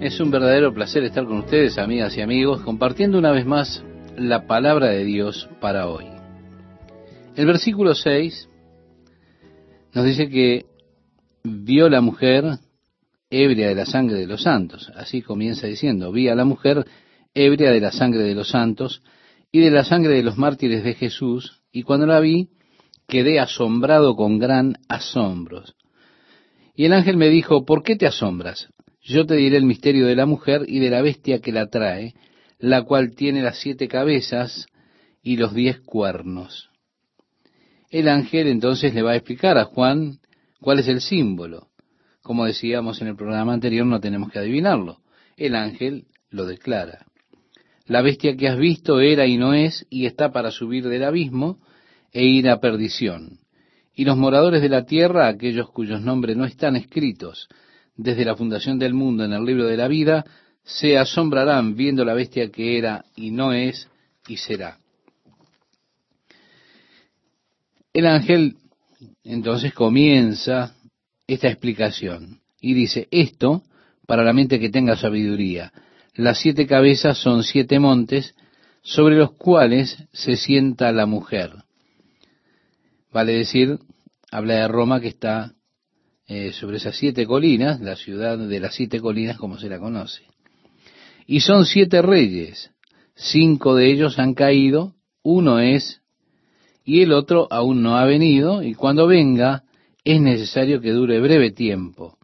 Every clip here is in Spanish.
Es un verdadero placer estar con ustedes, amigas y amigos, compartiendo una vez más la palabra de Dios para hoy. El versículo 6 nos dice que vio la mujer ebria de la sangre de los santos. Así comienza diciendo, vi a la mujer ebria de la sangre de los santos y de la sangre de los mártires de Jesús, y cuando la vi, quedé asombrado con gran asombro. Y el ángel me dijo, ¿por qué te asombras? Yo te diré el misterio de la mujer y de la bestia que la trae, la cual tiene las siete cabezas y los diez cuernos. El ángel entonces le va a explicar a Juan cuál es el símbolo. Como decíamos en el programa anterior, no tenemos que adivinarlo. El ángel lo declara. La bestia que has visto era y no es, y está para subir del abismo e ir a perdición. Y los moradores de la tierra, aquellos cuyos nombres no están escritos desde la fundación del mundo en el libro de la vida, se asombrarán viendo la bestia que era y no es y será. El ángel entonces comienza esta explicación y dice, esto para la mente que tenga sabiduría. Las siete cabezas son siete montes sobre los cuales se sienta la mujer. Vale decir, habla de Roma que está eh, sobre esas siete colinas, la ciudad de las siete colinas como se la conoce. Y son siete reyes, cinco de ellos han caído, uno es, y el otro aún no ha venido, y cuando venga es necesario que dure breve tiempo.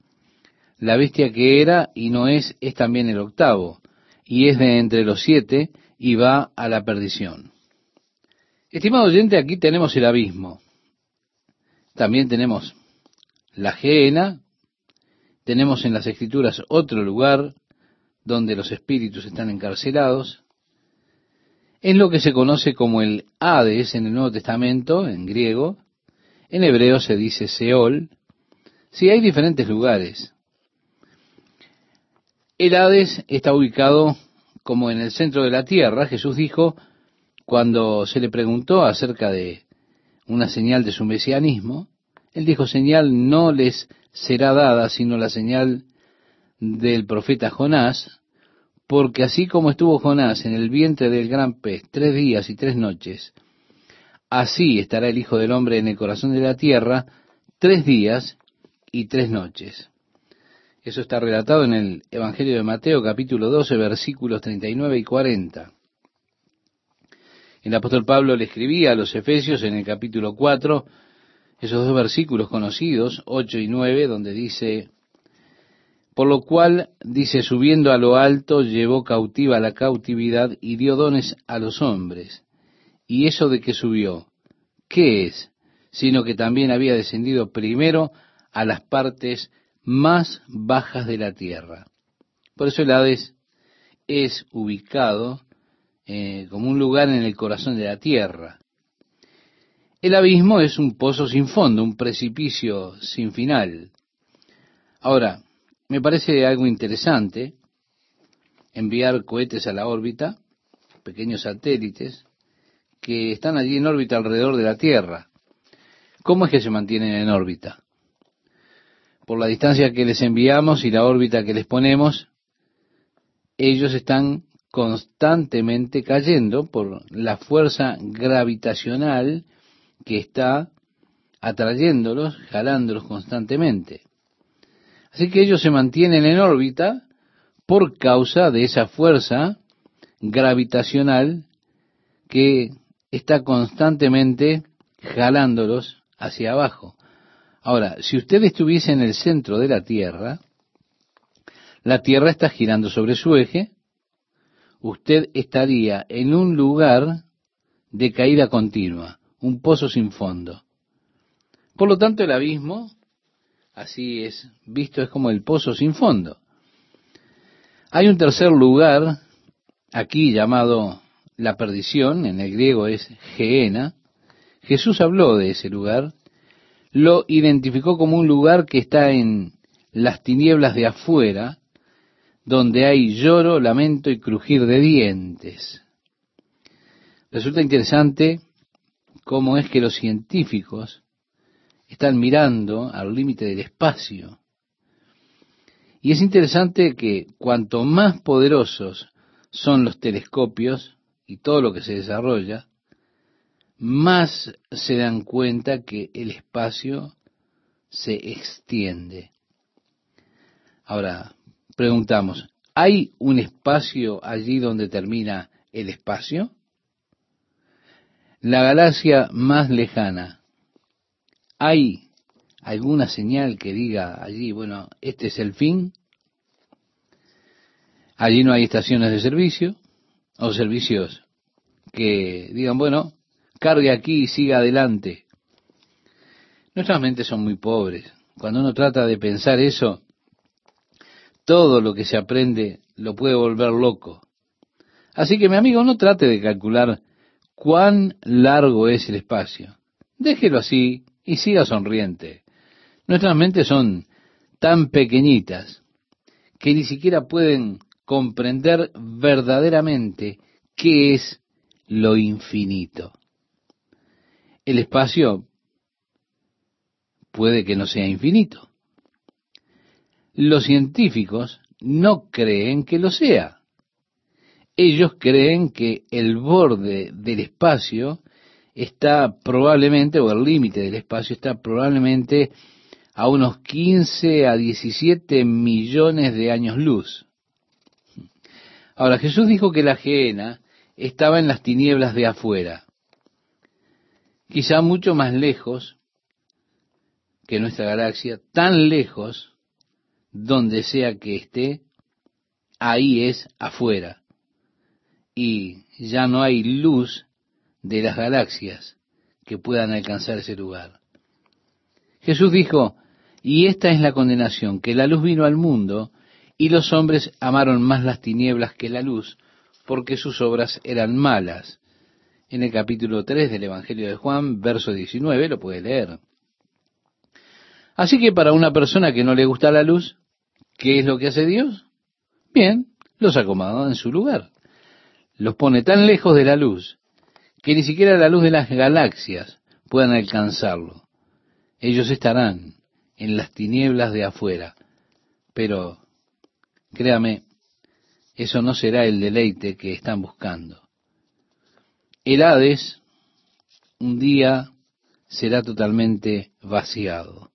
La bestia que era y no es es también el octavo, y es de entre los siete, y va a la perdición. Estimado oyente, aquí tenemos el abismo. También tenemos la Geena, tenemos en las escrituras otro lugar donde los espíritus están encarcelados, es lo que se conoce como el Hades en el Nuevo Testamento, en griego, en hebreo se dice Seol, sí hay diferentes lugares. El Hades está ubicado como en el centro de la tierra, Jesús dijo cuando se le preguntó acerca de una señal de su mesianismo, él dijo, señal no les será dada, sino la señal del profeta Jonás, porque así como estuvo Jonás en el vientre del gran pez tres días y tres noches, así estará el Hijo del Hombre en el corazón de la tierra tres días y tres noches. Eso está relatado en el Evangelio de Mateo capítulo 12 versículos 39 y 40. El apóstol Pablo le escribía a los Efesios en el capítulo 4 esos dos versículos conocidos, 8 y 9, donde dice, por lo cual, dice, subiendo a lo alto, llevó cautiva la cautividad y dio dones a los hombres. ¿Y eso de que subió? ¿Qué es? Sino que también había descendido primero a las partes más bajas de la tierra. Por eso el Hades es ubicado eh, como un lugar en el corazón de la tierra. El abismo es un pozo sin fondo, un precipicio sin final. Ahora, me parece algo interesante enviar cohetes a la órbita, pequeños satélites, que están allí en órbita alrededor de la Tierra. ¿Cómo es que se mantienen en órbita? Por la distancia que les enviamos y la órbita que les ponemos, ellos están constantemente cayendo por la fuerza gravitacional que está atrayéndolos, jalándolos constantemente. Así que ellos se mantienen en órbita por causa de esa fuerza gravitacional que está constantemente jalándolos hacia abajo. Ahora, si usted estuviese en el centro de la Tierra, la Tierra está girando sobre su eje, usted estaría en un lugar de caída continua un pozo sin fondo. Por lo tanto, el abismo, así es visto, es como el pozo sin fondo. Hay un tercer lugar aquí llamado la perdición, en el griego es Geena. Jesús habló de ese lugar, lo identificó como un lugar que está en las tinieblas de afuera, donde hay lloro, lamento y crujir de dientes. Resulta interesante cómo es que los científicos están mirando al límite del espacio. Y es interesante que cuanto más poderosos son los telescopios y todo lo que se desarrolla, más se dan cuenta que el espacio se extiende. Ahora, preguntamos, ¿hay un espacio allí donde termina el espacio? La galaxia más lejana, ¿hay alguna señal que diga allí, bueno, este es el fin? Allí no hay estaciones de servicio o servicios que digan, bueno, cargue aquí y siga adelante. Nuestras mentes son muy pobres. Cuando uno trata de pensar eso, todo lo que se aprende lo puede volver loco. Así que mi amigo, no trate de calcular cuán largo es el espacio. Déjelo así y siga sonriente. Nuestras mentes son tan pequeñitas que ni siquiera pueden comprender verdaderamente qué es lo infinito. El espacio puede que no sea infinito. Los científicos no creen que lo sea. Ellos creen que el borde del espacio está probablemente, o el límite del espacio está probablemente a unos 15 a 17 millones de años luz. Ahora, Jesús dijo que la gehenna estaba en las tinieblas de afuera, quizá mucho más lejos que nuestra galaxia, tan lejos donde sea que esté, ahí es afuera. Y ya no hay luz de las galaxias que puedan alcanzar ese lugar. Jesús dijo, y esta es la condenación, que la luz vino al mundo y los hombres amaron más las tinieblas que la luz, porque sus obras eran malas. En el capítulo 3 del Evangelio de Juan, verso 19, lo puede leer. Así que para una persona que no le gusta la luz, ¿qué es lo que hace Dios? Bien, los acomoda en su lugar. Los pone tan lejos de la luz que ni siquiera la luz de las galaxias puedan alcanzarlo. Ellos estarán en las tinieblas de afuera. Pero, créame, eso no será el deleite que están buscando. El Hades un día será totalmente vaciado.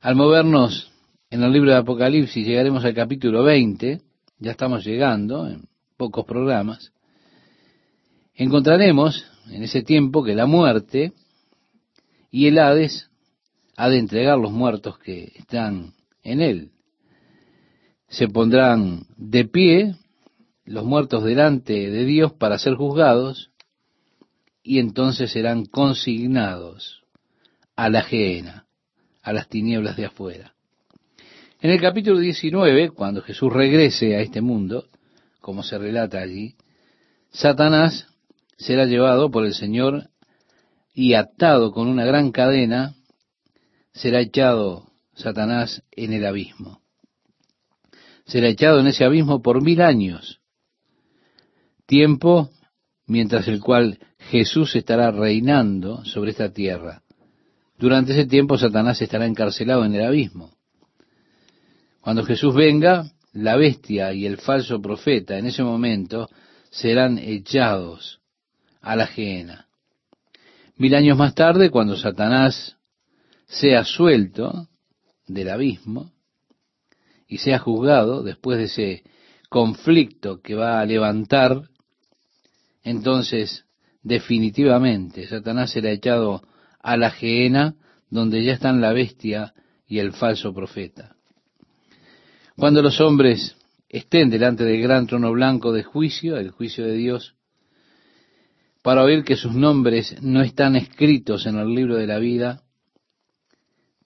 Al movernos en el libro de Apocalipsis llegaremos al capítulo 20, ya estamos llegando pocos programas, encontraremos en ese tiempo que la muerte y el Hades ha de entregar los muertos que están en él. Se pondrán de pie los muertos delante de Dios para ser juzgados y entonces serán consignados a la gehenna a las tinieblas de afuera. En el capítulo 19, cuando Jesús regrese a este mundo, como se relata allí, Satanás será llevado por el Señor y atado con una gran cadena, será echado Satanás en el abismo. Será echado en ese abismo por mil años, tiempo mientras el cual Jesús estará reinando sobre esta tierra. Durante ese tiempo Satanás estará encarcelado en el abismo. Cuando Jesús venga, la bestia y el falso profeta en ese momento serán echados a la gehenna. Mil años más tarde, cuando Satanás sea suelto del abismo y sea juzgado después de ese conflicto que va a levantar, entonces definitivamente Satanás será echado a la gehenna donde ya están la bestia y el falso profeta. Cuando los hombres estén delante del gran trono blanco de juicio, el juicio de Dios, para oír que sus nombres no están escritos en el libro de la vida,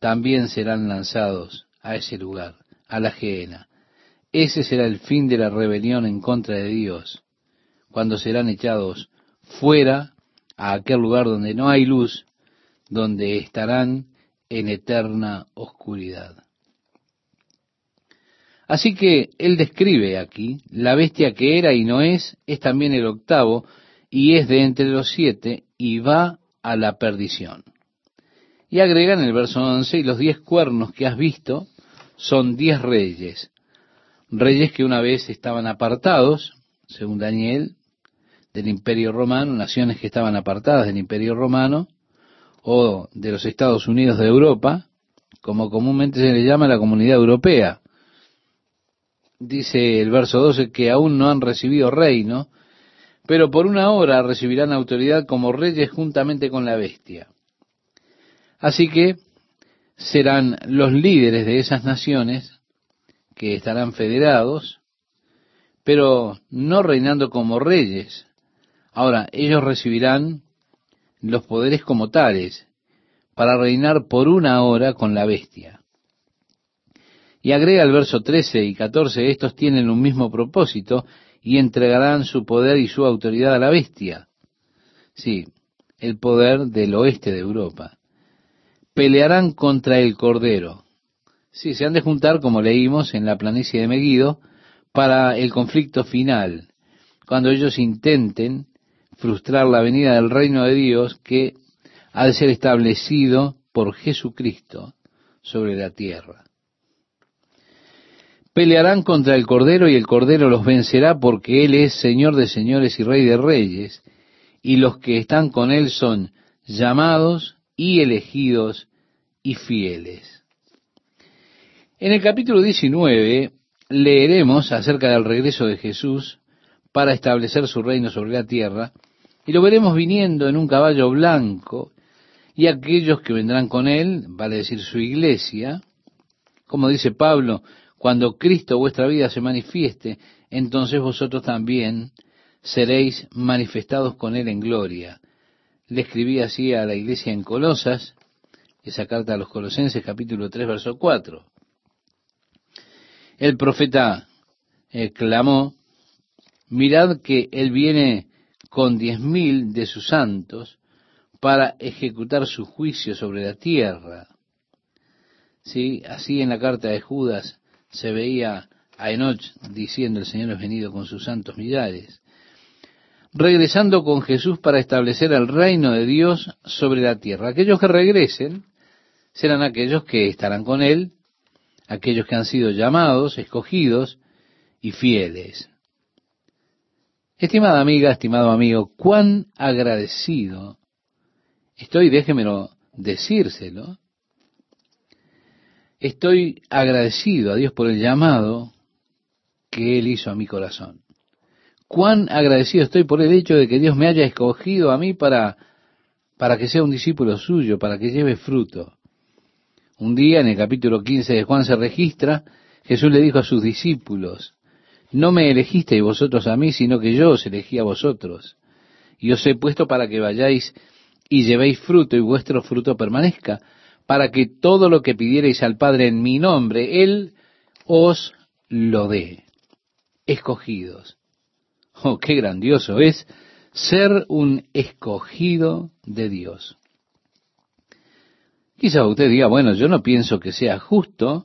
también serán lanzados a ese lugar, a la gehenna. Ese será el fin de la rebelión en contra de Dios, cuando serán echados fuera a aquel lugar donde no hay luz donde estarán en eterna oscuridad. Así que él describe aquí, la bestia que era y no es, es también el octavo, y es de entre los siete, y va a la perdición. Y agrega en el verso 11, y los diez cuernos que has visto son diez reyes, reyes que una vez estaban apartados, según Daniel, del imperio romano, naciones que estaban apartadas del imperio romano, o de los Estados Unidos de Europa, como comúnmente se le llama la comunidad europea. Dice el verso 12 que aún no han recibido reino, pero por una hora recibirán autoridad como reyes juntamente con la bestia. Así que serán los líderes de esas naciones que estarán federados, pero no reinando como reyes. Ahora, ellos recibirán los poderes como tales para reinar por una hora con la bestia. Y agrega el verso 13 y 14, estos tienen un mismo propósito y entregarán su poder y su autoridad a la bestia. Sí, el poder del oeste de Europa. Pelearán contra el Cordero. Sí, se han de juntar, como leímos en la planicie de Meguido, para el conflicto final, cuando ellos intenten frustrar la venida del reino de Dios que ha de ser establecido por Jesucristo sobre la tierra. Pelearán contra el Cordero y el Cordero los vencerá porque Él es Señor de señores y Rey de reyes, y los que están con Él son llamados y elegidos y fieles. En el capítulo 19 leeremos acerca del regreso de Jesús para establecer su reino sobre la tierra, y lo veremos viniendo en un caballo blanco, y aquellos que vendrán con él, vale decir su iglesia, como dice Pablo, cuando Cristo vuestra vida se manifieste, entonces vosotros también seréis manifestados con Él en gloria. Le escribí así a la iglesia en Colosas, esa carta a los Colosenses capítulo 3 verso 4. El profeta clamó, mirad que Él viene con diez mil de sus santos para ejecutar su juicio sobre la tierra. Sí, así en la carta de Judas se veía a Enoch diciendo el Señor es venido con sus santos millares, regresando con Jesús para establecer el reino de Dios sobre la tierra. Aquellos que regresen serán aquellos que estarán con Él, aquellos que han sido llamados, escogidos y fieles. Estimada amiga, estimado amigo, cuán agradecido estoy, déjemelo decírselo, Estoy agradecido a Dios por el llamado que Él hizo a mi corazón. Cuán agradecido estoy por el hecho de que Dios me haya escogido a mí para, para que sea un discípulo suyo, para que lleve fruto. Un día en el capítulo 15 de Juan se registra, Jesús le dijo a sus discípulos, no me elegisteis vosotros a mí, sino que yo os elegí a vosotros. Y os he puesto para que vayáis y llevéis fruto y vuestro fruto permanezca, para que todo lo que pidierais al Padre en mi nombre, Él os lo dé. Escogidos. Oh, qué grandioso es ser un escogido de Dios. Quizá usted diga, bueno, yo no pienso que sea justo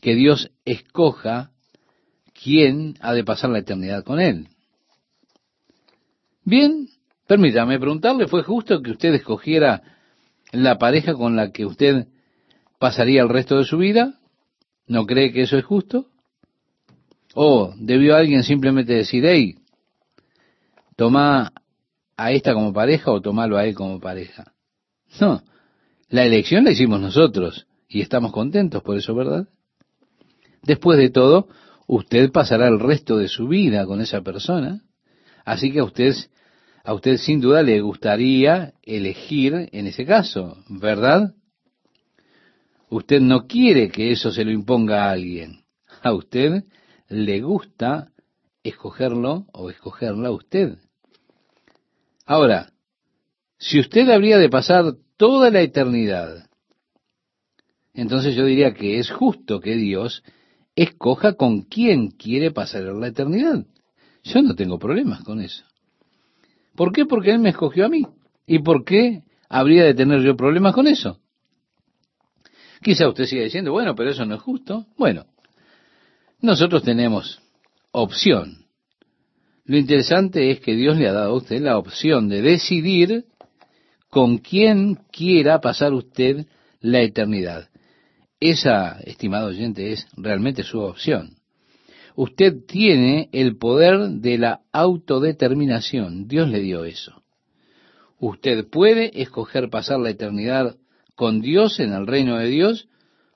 que Dios escoja quién ha de pasar la eternidad con Él. Bien, permítame preguntarle, ¿fue justo que usted escogiera la pareja con la que usted pasaría el resto de su vida? ¿No cree que eso es justo? ¿O debió alguien simplemente decir, hey, toma a esta como pareja o tomalo a él como pareja? No, la elección la hicimos nosotros y estamos contentos por eso, ¿verdad? Después de todo, usted pasará el resto de su vida con esa persona, así que a usted a usted sin duda le gustaría elegir en ese caso, ¿verdad? Usted no quiere que eso se lo imponga a alguien. A usted le gusta escogerlo o escogerla a usted. Ahora, si usted habría de pasar toda la eternidad, entonces yo diría que es justo que Dios escoja con quién quiere pasar la eternidad. Yo no tengo problemas con eso. ¿Por qué? Porque Él me escogió a mí. ¿Y por qué habría de tener yo problemas con eso? Quizá usted siga diciendo, bueno, pero eso no es justo. Bueno, nosotros tenemos opción. Lo interesante es que Dios le ha dado a usted la opción de decidir con quién quiera pasar usted la eternidad. esa, estimado oyente, es realmente su opción. Usted tiene el poder de la autodeterminación. Dios le dio eso. Usted puede escoger pasar la eternidad con Dios en el reino de Dios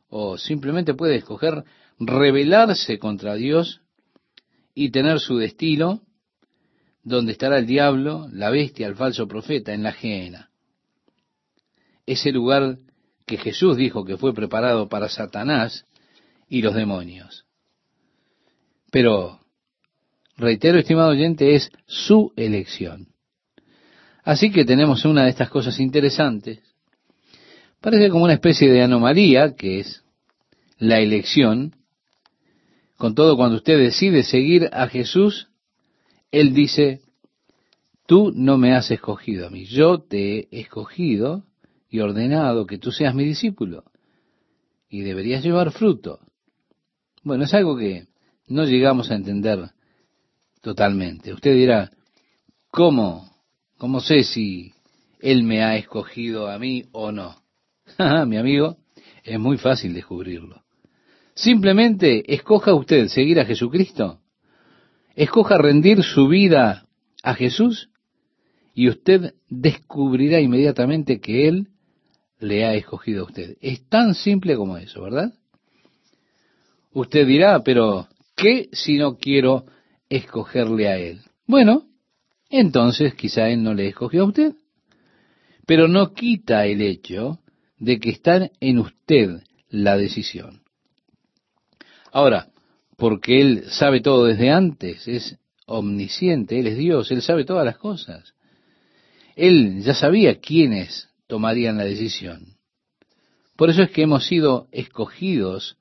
o simplemente puede escoger rebelarse contra Dios y tener su destino donde estará el diablo, la bestia, el falso profeta, en la gehenna. Ese lugar que Jesús dijo que fue preparado para Satanás y los demonios. Pero, reitero, estimado oyente, es su elección. Así que tenemos una de estas cosas interesantes. Parece como una especie de anomalía, que es la elección. Con todo, cuando usted decide seguir a Jesús, Él dice, tú no me has escogido a mí, yo te he escogido y ordenado que tú seas mi discípulo y deberías llevar fruto. Bueno, es algo que no llegamos a entender totalmente. Usted dirá, ¿cómo? ¿Cómo sé si Él me ha escogido a mí o no? Mi amigo, es muy fácil descubrirlo. Simplemente escoja usted seguir a Jesucristo. Escoja rendir su vida a Jesús y usted descubrirá inmediatamente que Él le ha escogido a usted. Es tan simple como eso, ¿verdad? Usted dirá, pero ¿qué si no quiero escogerle a Él? Bueno, entonces quizá Él no le escogió a usted. Pero no quita el hecho de que está en usted la decisión. Ahora, porque Él sabe todo desde antes, es omnisciente, Él es Dios, Él sabe todas las cosas. Él ya sabía quiénes tomarían la decisión. Por eso es que hemos sido escogidos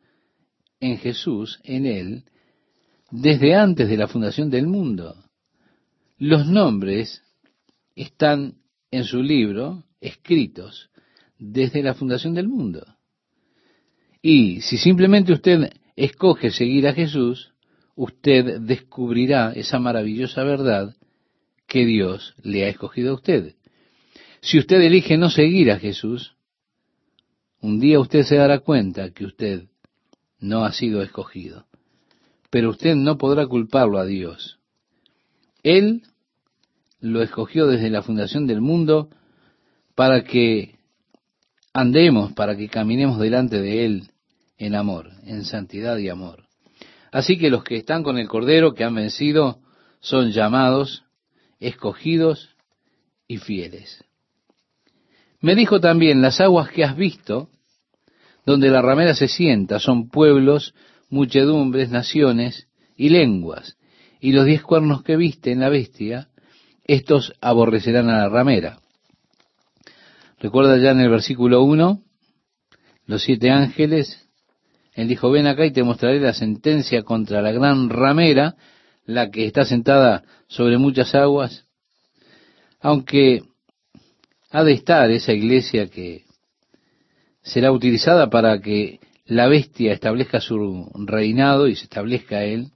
en Jesús, en Él, desde antes de la fundación del mundo. Los nombres están en su libro escritos desde la fundación del mundo. Y si simplemente usted escoge seguir a Jesús, usted descubrirá esa maravillosa verdad que Dios le ha escogido a usted. Si usted elige no seguir a Jesús, un día usted se dará cuenta que usted no ha sido escogido. Pero usted no podrá culparlo a Dios. Él lo escogió desde la fundación del mundo para que andemos, para que caminemos delante de Él en amor, en santidad y amor. Así que los que están con el Cordero, que han vencido, son llamados, escogidos y fieles. Me dijo también, las aguas que has visto, donde la ramera se sienta, son pueblos, muchedumbres, naciones y lenguas, y los diez cuernos que viste en la bestia, estos aborrecerán a la ramera. Recuerda ya en el versículo 1, los siete ángeles él dijo, ven acá y te mostraré la sentencia contra la gran ramera, la que está sentada sobre muchas aguas. Aunque ha de estar esa iglesia que será utilizada para que la bestia establezca su reinado y se establezca él,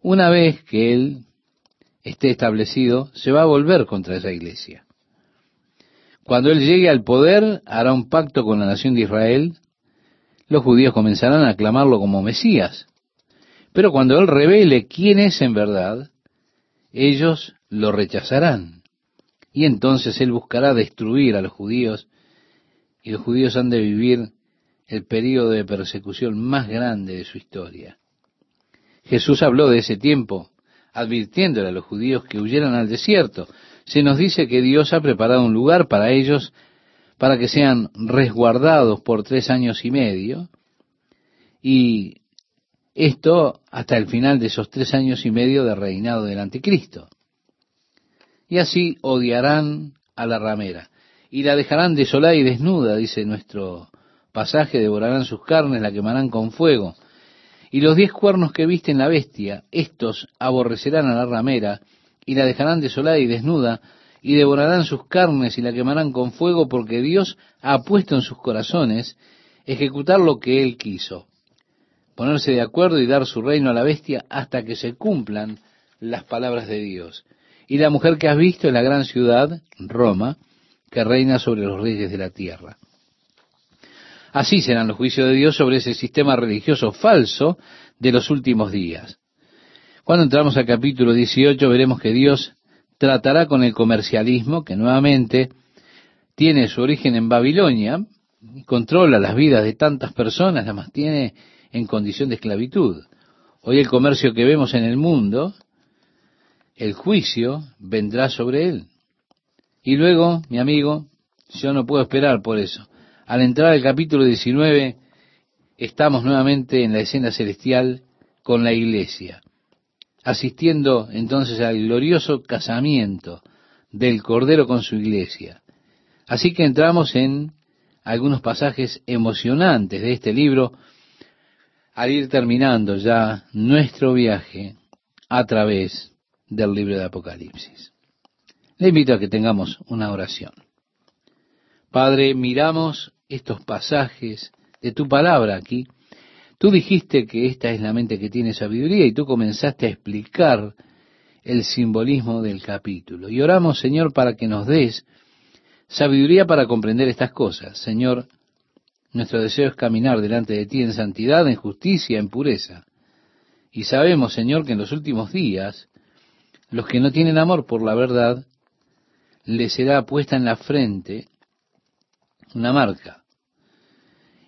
una vez que él esté establecido, se va a volver contra esa iglesia. Cuando él llegue al poder, hará un pacto con la nación de Israel, los judíos comenzarán a aclamarlo como Mesías. Pero cuando Él revele quién es en verdad, ellos lo rechazarán. Y entonces Él buscará destruir a los judíos y los judíos han de vivir el período de persecución más grande de su historia. Jesús habló de ese tiempo, advirtiéndole a los judíos que huyeran al desierto. Se nos dice que Dios ha preparado un lugar para ellos para que sean resguardados por tres años y medio, y esto hasta el final de esos tres años y medio de reinado del anticristo. Y así odiarán a la ramera, y la dejarán desolada y desnuda, dice nuestro pasaje, devorarán sus carnes, la quemarán con fuego. Y los diez cuernos que visten la bestia, estos aborrecerán a la ramera, y la dejarán desolada y desnuda, y devorarán sus carnes y la quemarán con fuego, porque Dios ha puesto en sus corazones ejecutar lo que Él quiso, ponerse de acuerdo y dar su reino a la bestia hasta que se cumplan las palabras de Dios. Y la mujer que has visto es la gran ciudad, Roma, que reina sobre los reyes de la tierra. Así serán los juicios de Dios sobre ese sistema religioso falso de los últimos días. Cuando entramos al capítulo 18 veremos que Dios tratará con el comercialismo que nuevamente tiene su origen en Babilonia y controla las vidas de tantas personas, las mantiene en condición de esclavitud. Hoy el comercio que vemos en el mundo, el juicio vendrá sobre él. Y luego, mi amigo, yo no puedo esperar por eso. Al entrar al capítulo 19, estamos nuevamente en la escena celestial con la iglesia, asistiendo entonces al glorioso casamiento del Cordero con su iglesia. Así que entramos en algunos pasajes emocionantes de este libro al ir terminando ya nuestro viaje a través del libro de Apocalipsis. Le invito a que tengamos una oración. Padre, miramos estos pasajes de tu palabra aquí. Tú dijiste que esta es la mente que tiene sabiduría y tú comenzaste a explicar el simbolismo del capítulo. Y oramos, Señor, para que nos des sabiduría para comprender estas cosas. Señor, nuestro deseo es caminar delante de ti en santidad, en justicia, en pureza. Y sabemos, Señor, que en los últimos días, los que no tienen amor por la verdad, les será puesta en la frente una marca.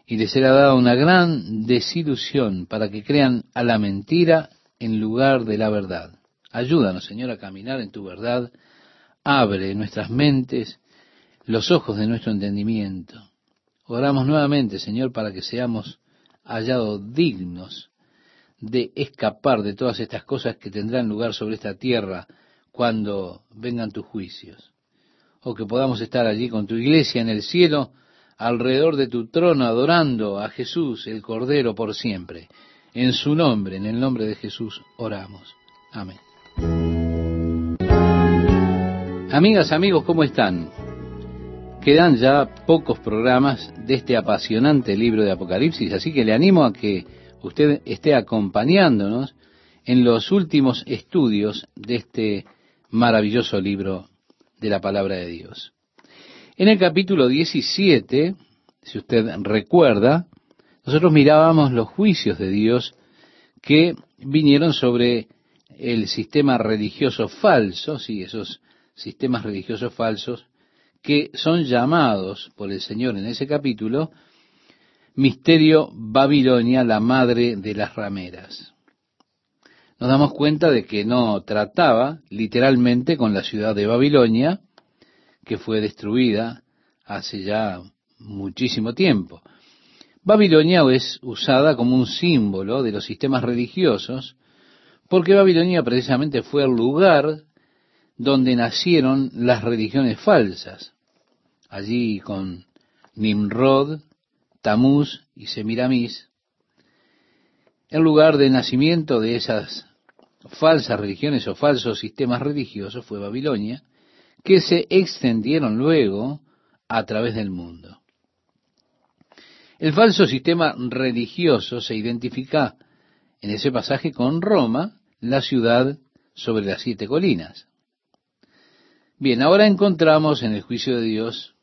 Y les será dada una gran desilusión para que crean a la mentira en lugar de la verdad. Ayúdanos, Señor, a caminar en tu verdad. Abre nuestras mentes, los ojos de nuestro entendimiento Oramos nuevamente, Señor, para que seamos hallados dignos de escapar de todas estas cosas que tendrán lugar sobre esta tierra cuando vengan tus juicios. O que podamos estar allí con tu iglesia en el cielo, alrededor de tu trono, adorando a Jesús, el Cordero, por siempre. En su nombre, en el nombre de Jesús, oramos. Amén. Amigas, amigos, ¿cómo están? Quedan ya pocos programas de este apasionante libro de Apocalipsis, así que le animo a que usted esté acompañándonos en los últimos estudios de este maravilloso libro de la palabra de Dios. En el capítulo 17, si usted recuerda, nosotros mirábamos los juicios de Dios que vinieron sobre el sistema religioso falso, sí, esos sistemas religiosos falsos que son llamados por el Señor en ese capítulo, Misterio Babilonia, la madre de las rameras. Nos damos cuenta de que no trataba literalmente con la ciudad de Babilonia, que fue destruida hace ya muchísimo tiempo. Babilonia es usada como un símbolo de los sistemas religiosos, porque Babilonia precisamente fue el lugar donde nacieron las religiones falsas allí con Nimrod, Tamuz y Semiramis, el lugar de nacimiento de esas falsas religiones o falsos sistemas religiosos fue Babilonia, que se extendieron luego a través del mundo. El falso sistema religioso se identifica en ese pasaje con Roma, la ciudad sobre las siete colinas. Bien, ahora encontramos en el juicio de Dios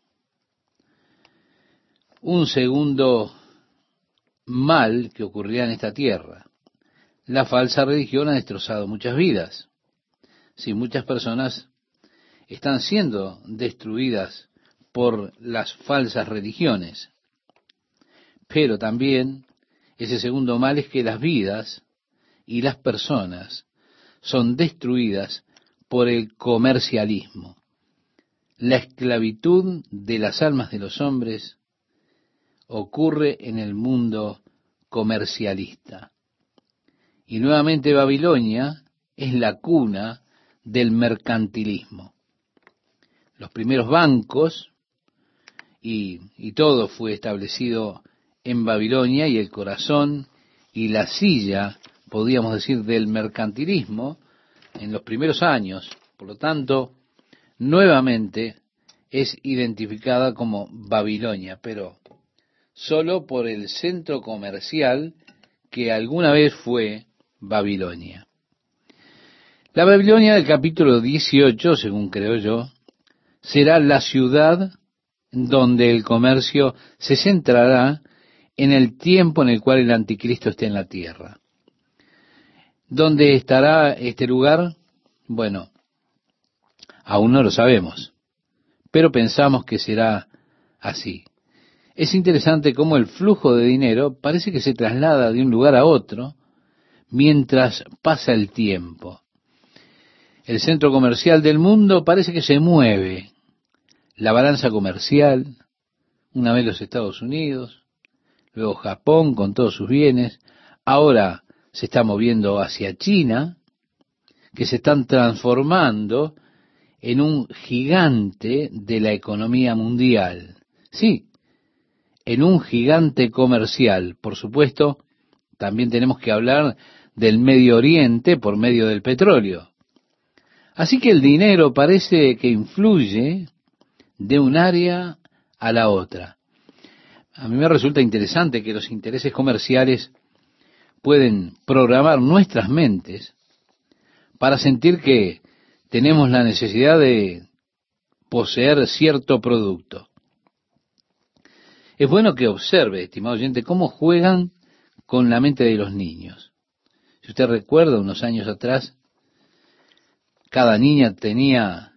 un segundo mal que ocurrirá en esta tierra. La falsa religión ha destrozado muchas vidas. Si muchas personas están siendo destruidas por las falsas religiones. Pero también ese segundo mal es que las vidas y las personas son destruidas por el comercialismo. La esclavitud de las almas de los hombres ocurre en el mundo comercialista. Y nuevamente Babilonia es la cuna del mercantilismo. Los primeros bancos y, todo fue establecido en Babilonia y el corazón y la silla, podríamos decir, del mercantilismo en los primeros años. Por lo tanto, nuevamente es identificada como Babilonia, pero solo por el centro comercial que alguna vez fue Babilonia. La Babilonia del capítulo 18, según creo yo, será la ciudad donde el comercio se centrará en el tiempo en el cual el anticristo esté en la tierra. ¿Dónde estará este lugar? Bueno, aún no lo sabemos, pero pensamos que será así. Es interesante cómo el flujo de dinero parece que se traslada de un lugar a otro mientras pasa el tiempo. El centro comercial del mundo parece que se mueve. La balanza comercial, una vez los Estados Unidos, luego Japón con todos sus bienes, ahora se está moviendo hacia China, que se están transformando en un gigante de la economía mundial. Sí, en un gigante comercial. Por supuesto, también tenemos que hablar del Medio Oriente por medio del petróleo. Así que el dinero parece que influye de un área a la otra. A mí me resulta interesante que los intereses comerciales pueden programar nuestras mentes para sentir que tenemos la necesidad de poseer cierto producto. Es bueno que observe, estimado oyente, cómo juegan con la mente de los niños. Si usted recuerda, unos años atrás, cada niña tenía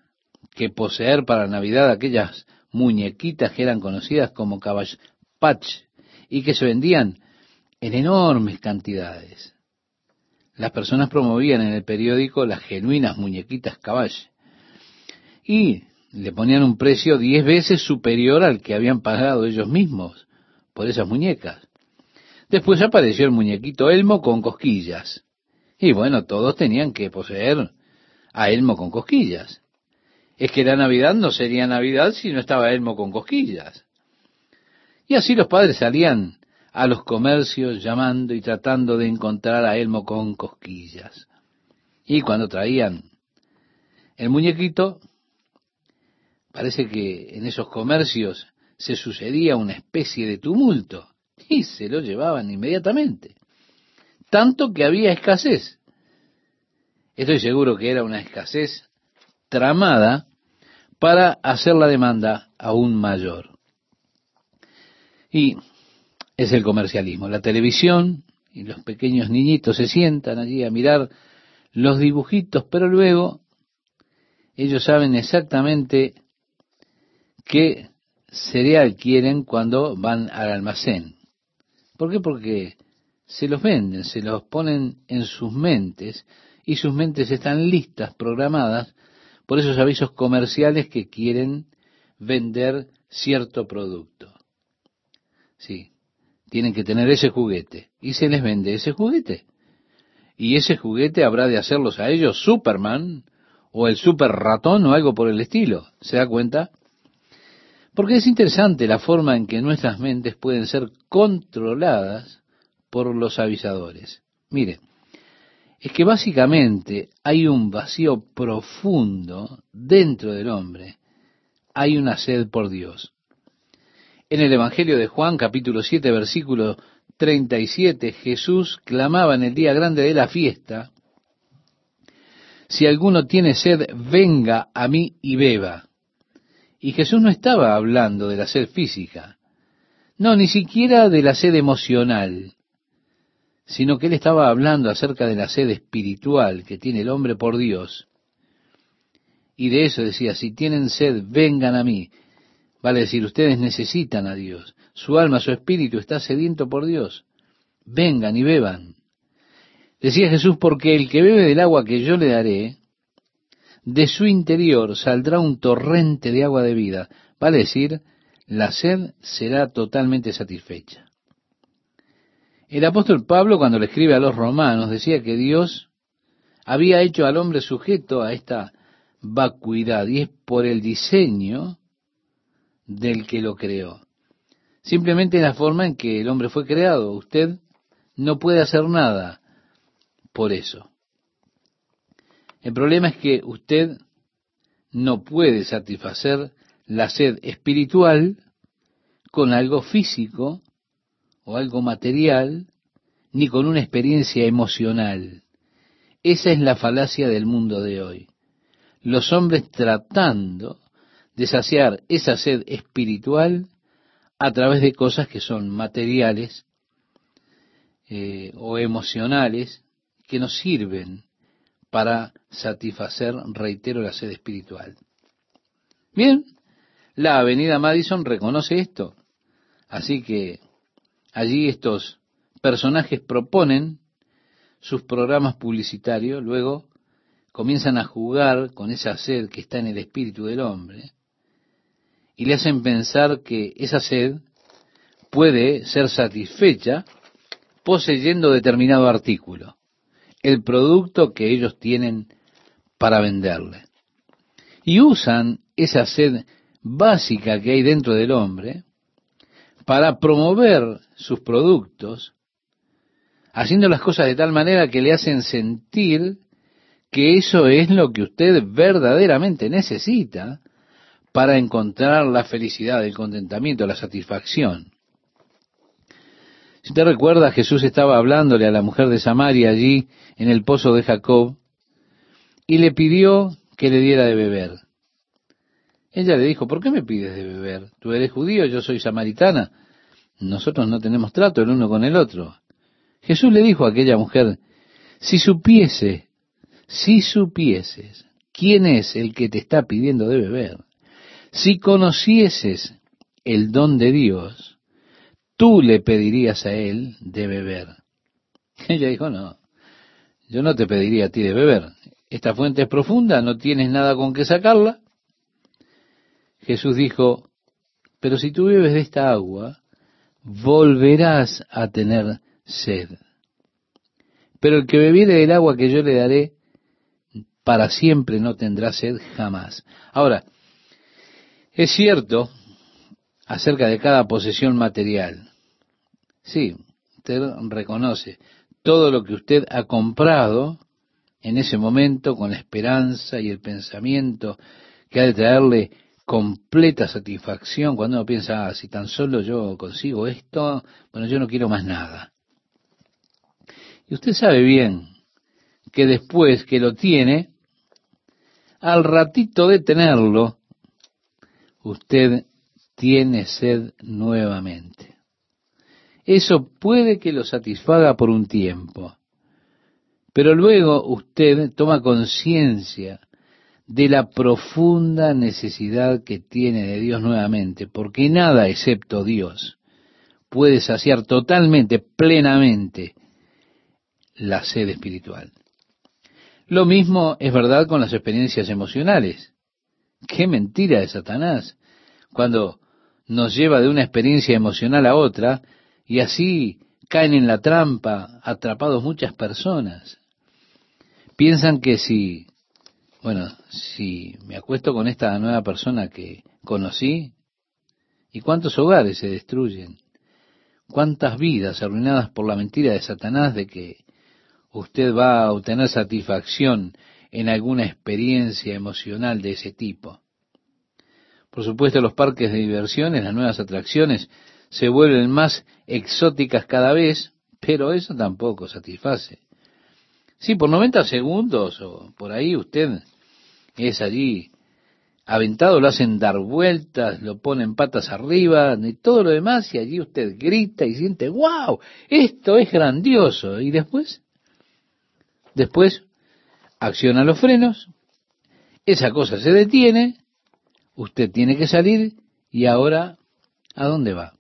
que poseer para Navidad aquellas muñequitas que eran conocidas como Cabbage Patch y que se vendían en enormes cantidades. Las personas promovían en el periódico las genuinas muñequitas Cabbage y le ponían un precio diez veces superior al que habían pagado ellos mismos por esas muñecas. Después apareció el muñequito Elmo con cosquillas. Y bueno, todos tenían que poseer a Elmo con cosquillas. Es que la Navidad no sería Navidad si no estaba Elmo con cosquillas. Y así los padres salían a los comercios llamando y tratando de encontrar a Elmo con cosquillas. Y cuando traían el muñequito, Parece que en esos comercios se sucedía una especie de tumulto y se lo llevaban inmediatamente. Tanto que había escasez. Estoy seguro que era una escasez tramada para hacer la demanda aún mayor. Y es el comercialismo. La televisión y los pequeños niñitos se sientan allí a mirar los dibujitos, pero luego ellos saben exactamente qué cereal quieren cuando van al almacén. ¿Por qué? Porque se los venden, se los ponen en sus mentes y sus mentes están listas, programadas por esos avisos comerciales que quieren vender cierto producto. Sí, tienen que tener ese juguete y se les vende ese juguete. Y ese juguete habrá de hacerlos a ellos Superman o el super ratón o algo por el estilo. ¿Se da cuenta? Porque es interesante la forma en que nuestras mentes pueden ser controladas por los avisadores. Mire, es que básicamente hay un vacío profundo dentro del hombre. Hay una sed por Dios. En el Evangelio de Juan capítulo 7 versículo 37 Jesús clamaba en el día grande de la fiesta, si alguno tiene sed, venga a mí y beba. Y Jesús no estaba hablando de la sed física, no, ni siquiera de la sed emocional, sino que él estaba hablando acerca de la sed espiritual que tiene el hombre por Dios. Y de eso decía, si tienen sed, vengan a mí. Vale decir, ustedes necesitan a Dios. Su alma, su espíritu está sediento por Dios. Vengan y beban. Decía Jesús, porque el que bebe del agua que yo le daré, de su interior saldrá un torrente de agua de vida. Vale decir, la sed será totalmente satisfecha. El apóstol Pablo, cuando le escribe a los romanos, decía que Dios había hecho al hombre sujeto a esta vacuidad, y es por el diseño del que lo creó. Simplemente la forma en que el hombre fue creado. Usted no puede hacer nada por eso. El problema es que usted no puede satisfacer la sed espiritual con algo físico o algo material, ni con una experiencia emocional. Esa es la falacia del mundo de hoy. Los hombres tratando de saciar esa sed espiritual a través de cosas que son materiales eh, o emocionales que nos sirven para satisfacer, reitero, la sed espiritual. Bien, la avenida Madison reconoce esto. Así que allí estos personajes proponen sus programas publicitarios, luego comienzan a jugar con esa sed que está en el espíritu del hombre y le hacen pensar que esa sed puede ser satisfecha poseyendo determinado artículo, el producto que ellos tienen para venderle. Y usan esa sed básica que hay dentro del hombre para promover sus productos, haciendo las cosas de tal manera que le hacen sentir que eso es lo que usted verdaderamente necesita para encontrar la felicidad, el contentamiento, la satisfacción. Si usted recuerda, Jesús estaba hablándole a la mujer de Samaria allí en el pozo de Jacob y le pidió que le diera de beber. Ella le dijo, ¿por qué me pides de beber? Tú eres judío, yo soy samaritana. Nosotros no tenemos trato el uno con el otro. Jesús le dijo a aquella mujer, si supiese, si supieses quién es el que te está pidiendo de beber, si conocieses el don de Dios, tú le pedirías a él de beber. Ella dijo, no, yo no te pediría a ti de beber. Esta fuente es profunda, no tienes nada con que sacarla. Jesús dijo, pero si tú bebes de esta agua, volverás a tener sed. Pero el que bebiere del agua que yo le daré, para siempre no tendrá sed jamás. Ahora, es cierto acerca de cada posesión material. Sí, usted reconoce todo lo que usted ha comprado en ese momento con la esperanza y el pensamiento que ha de traerle completa satisfacción cuando uno piensa, ah, si tan solo yo consigo esto, bueno, yo no quiero más nada. Y usted sabe bien que después que lo tiene, al ratito de tenerlo, usted tiene sed nuevamente. Eso puede que lo satisfaga por un tiempo, pero luego usted toma conciencia de la profunda necesidad que tiene de Dios nuevamente, porque nada excepto Dios puede saciar totalmente, plenamente, la sed espiritual. Lo mismo es verdad con las experiencias emocionales. Qué mentira de Satanás cuando nos lleva de una experiencia emocional a otra y así caen en la trampa atrapados muchas personas. Piensan que si bueno, si me acuesto con esta nueva persona que conocí, ¿y cuántos hogares se destruyen? ¿Cuántas vidas arruinadas por la mentira de Satanás de que usted va a obtener satisfacción en alguna experiencia emocional de ese tipo? Por supuesto, los parques de diversiones, las nuevas atracciones, se vuelven más exóticas cada vez, pero eso tampoco satisface. Sí, por 90 segundos o por ahí usted es allí aventado, lo hacen dar vueltas, lo ponen patas arriba, y todo lo demás, y allí usted grita y siente, wow, esto es grandioso. Y después, después, acciona los frenos, esa cosa se detiene, usted tiene que salir, y ahora, ¿a dónde va?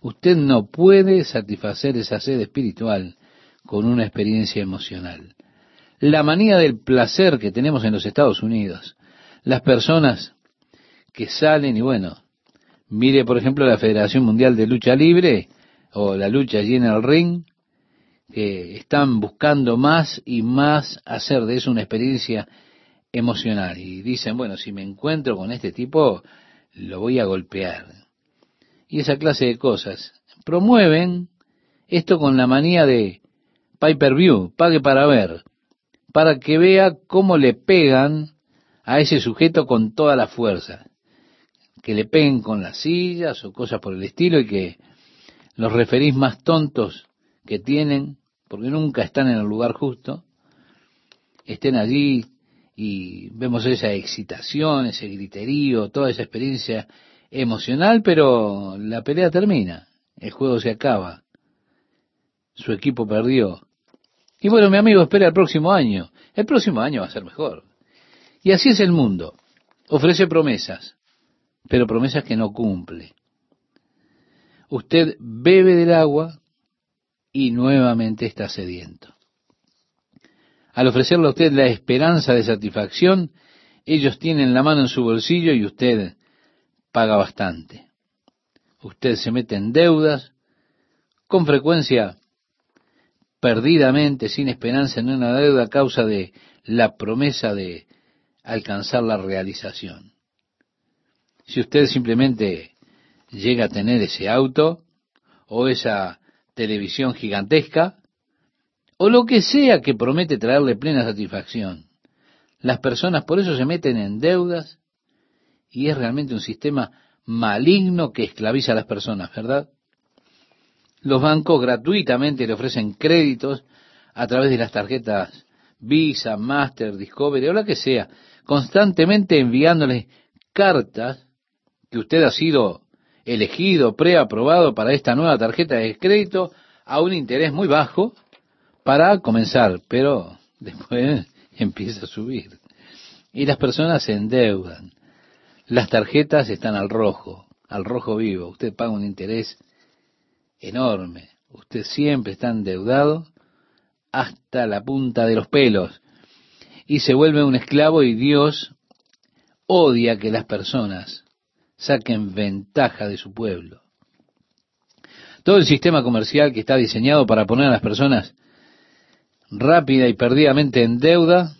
Usted no puede satisfacer esa sed espiritual con una experiencia emocional la manía del placer que tenemos en los Estados Unidos. Las personas que salen y bueno, mire por ejemplo la Federación Mundial de Lucha Libre o la lucha allí en el ring, que están buscando más y más hacer de eso una experiencia emocional. Y dicen, bueno, si me encuentro con este tipo, lo voy a golpear. Y esa clase de cosas. Promueven esto con la manía de pay per view, pague para ver para que vea cómo le pegan a ese sujeto con toda la fuerza. Que le peguen con las sillas o cosas por el estilo y que los referís más tontos que tienen, porque nunca están en el lugar justo, estén allí y vemos esa excitación, ese griterío, toda esa experiencia emocional, pero la pelea termina, el juego se acaba, su equipo perdió. Y bueno, mi amigo, espera el próximo año, el próximo año va a ser mejor. Y así es el mundo, ofrece promesas, pero promesas que no cumple. Usted bebe del agua y nuevamente está sediento. Al ofrecerle a usted la esperanza de satisfacción, ellos tienen la mano en su bolsillo y usted paga bastante. Usted se mete en deudas, con frecuencia perdidamente, sin esperanza en una deuda a causa de la promesa de alcanzar la realización. Si usted simplemente llega a tener ese auto o esa televisión gigantesca o lo que sea que promete traerle plena satisfacción, las personas por eso se meten en deudas y es realmente un sistema maligno que esclaviza a las personas, ¿verdad? Los bancos gratuitamente le ofrecen créditos a través de las tarjetas Visa, Master, Discovery o la que sea, constantemente enviándoles cartas que usted ha sido elegido, preaprobado para esta nueva tarjeta de crédito a un interés muy bajo para comenzar, pero después empieza a subir. Y las personas se endeudan. Las tarjetas están al rojo, al rojo vivo. Usted paga un interés enorme. Usted siempre está endeudado hasta la punta de los pelos. Y se vuelve un esclavo y Dios odia que las personas saquen ventaja de su pueblo. Todo el sistema comercial que está diseñado para poner a las personas rápida y perdidamente en deuda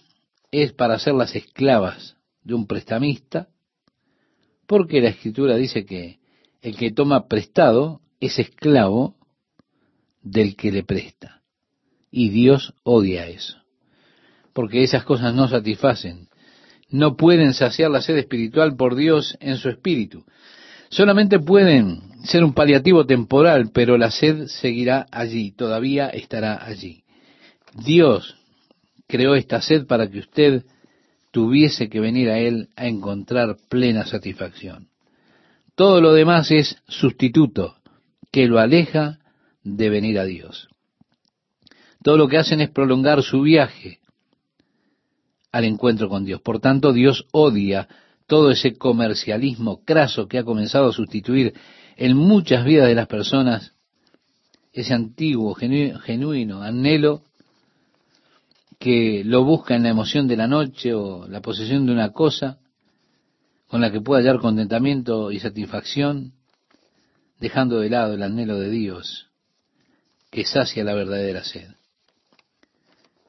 es para hacerlas esclavas de un prestamista porque la escritura dice que el que toma prestado es esclavo del que le presta. Y Dios odia eso. Porque esas cosas no satisfacen. No pueden saciar la sed espiritual por Dios en su espíritu. Solamente pueden ser un paliativo temporal, pero la sed seguirá allí, todavía estará allí. Dios creó esta sed para que usted tuviese que venir a Él a encontrar plena satisfacción. Todo lo demás es sustituto que lo aleja de venir a Dios. Todo lo que hacen es prolongar su viaje al encuentro con Dios. Por tanto, Dios odia todo ese comercialismo craso que ha comenzado a sustituir en muchas vidas de las personas ese antiguo, genuino anhelo que lo busca en la emoción de la noche o la posesión de una cosa con la que pueda hallar contentamiento y satisfacción, dejando de lado el anhelo de Dios que sacia la verdadera sed.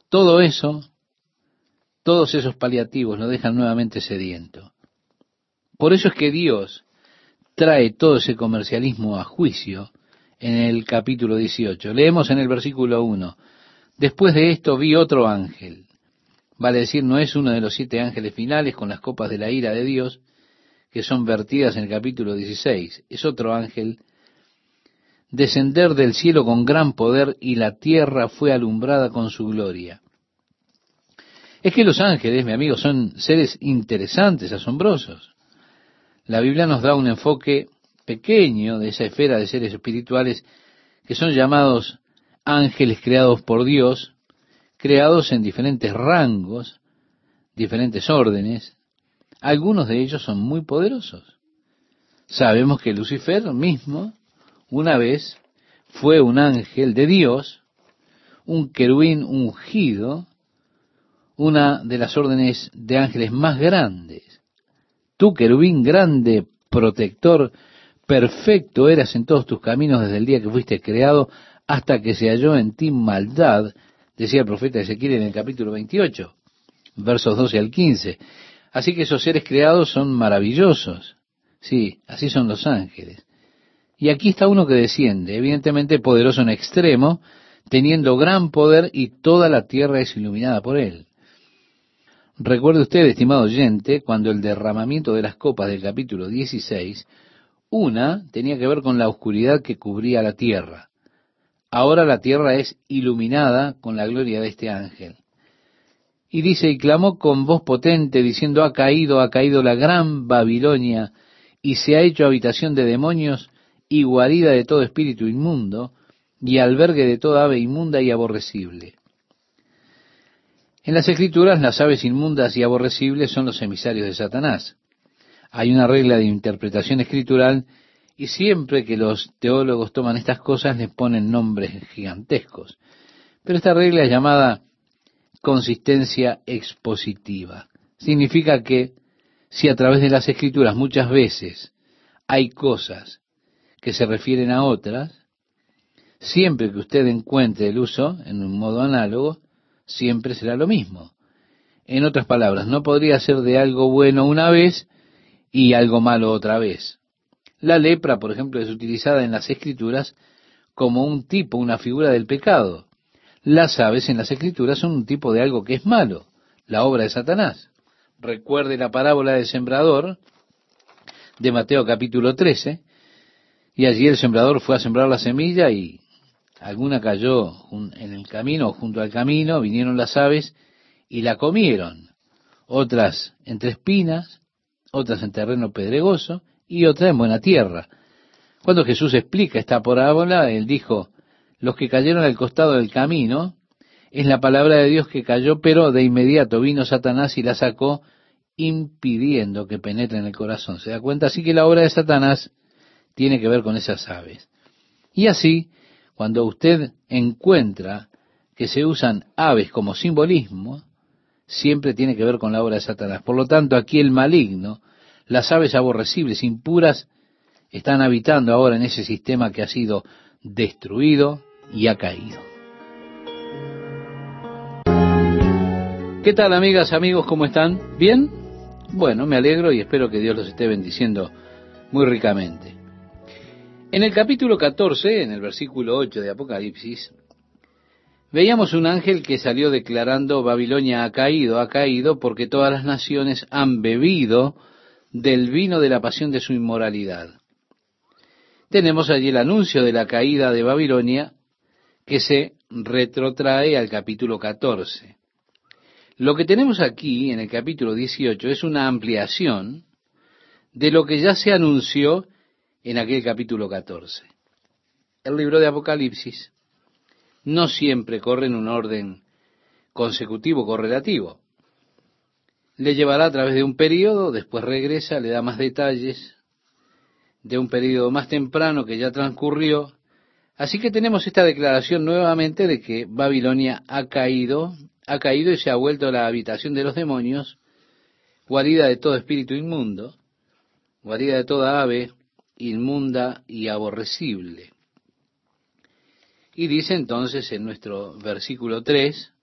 Todo eso, todos esos paliativos lo dejan nuevamente sediento. Por eso es que Dios trae todo ese comercialismo a juicio en el capítulo 18. Leemos en el versículo 1, Después de esto vi otro ángel. Vale decir, no es uno de los siete ángeles finales con las copas de la ira de Dios, que son vertidas en el capítulo 16. Es otro ángel descender del cielo con gran poder y la tierra fue alumbrada con su gloria. Es que los ángeles, mi amigo, son seres interesantes, asombrosos. La Biblia nos da un enfoque pequeño de esa esfera de seres espirituales que son llamados ángeles creados por Dios, creados en diferentes rangos, diferentes órdenes. Algunos de ellos son muy poderosos. Sabemos que Lucifer mismo una vez fue un ángel de Dios, un querubín ungido, una de las órdenes de ángeles más grandes. Tú, querubín grande, protector, perfecto eras en todos tus caminos desde el día que fuiste creado hasta que se halló en ti maldad, decía el profeta Ezequiel en el capítulo 28, versos 12 al 15. Así que esos seres creados son maravillosos. Sí, así son los ángeles. Y aquí está uno que desciende, evidentemente poderoso en extremo, teniendo gran poder y toda la tierra es iluminada por él. Recuerde usted, estimado oyente, cuando el derramamiento de las copas del capítulo 16, una tenía que ver con la oscuridad que cubría la tierra. Ahora la tierra es iluminada con la gloria de este ángel. Y dice, y clamó con voz potente, diciendo, ha caído, ha caído la gran Babilonia, y se ha hecho habitación de demonios y guarida de todo espíritu inmundo y albergue de toda ave inmunda y aborrecible. En las escrituras las aves inmundas y aborrecibles son los emisarios de Satanás. Hay una regla de interpretación escritural y siempre que los teólogos toman estas cosas les ponen nombres gigantescos. Pero esta regla es llamada consistencia expositiva. Significa que si a través de las escrituras muchas veces hay cosas que se refieren a otras, siempre que usted encuentre el uso en un modo análogo, siempre será lo mismo. En otras palabras, no podría ser de algo bueno una vez y algo malo otra vez. La lepra, por ejemplo, es utilizada en las escrituras como un tipo, una figura del pecado. Las aves en las escrituras son un tipo de algo que es malo, la obra de Satanás. Recuerde la parábola del sembrador de Mateo capítulo 13, y allí el sembrador fue a sembrar la semilla y alguna cayó en el camino junto al camino, vinieron las aves y la comieron. Otras entre espinas, otras en terreno pedregoso y otras en buena tierra. Cuando Jesús explica esta parábola, él dijo, los que cayeron al costado del camino, es la palabra de Dios que cayó, pero de inmediato vino Satanás y la sacó, impidiendo que penetre en el corazón. ¿Se da cuenta? Así que la obra de Satanás tiene que ver con esas aves. Y así, cuando usted encuentra que se usan aves como simbolismo, siempre tiene que ver con la obra de Satanás. Por lo tanto, aquí el maligno, las aves aborrecibles, impuras, están habitando ahora en ese sistema que ha sido destruido y ha caído. ¿Qué tal amigas, amigos? ¿Cómo están? ¿Bien? Bueno, me alegro y espero que Dios los esté bendiciendo muy ricamente. En el capítulo 14, en el versículo 8 de Apocalipsis, veíamos un ángel que salió declarando Babilonia ha caído, ha caído porque todas las naciones han bebido del vino de la pasión de su inmoralidad. Tenemos allí el anuncio de la caída de Babilonia que se retrotrae al capítulo 14. Lo que tenemos aquí en el capítulo 18 es una ampliación de lo que ya se anunció en aquel capítulo 14. El libro de Apocalipsis no siempre corre en un orden consecutivo, correlativo. Le llevará a través de un periodo, después regresa, le da más detalles de un periodo más temprano que ya transcurrió. Así que tenemos esta declaración nuevamente de que Babilonia ha caído ha caído y se ha vuelto la habitación de los demonios, guarida de todo espíritu inmundo, guarida de toda ave inmunda y aborrecible. Y dice entonces en nuestro versículo 3,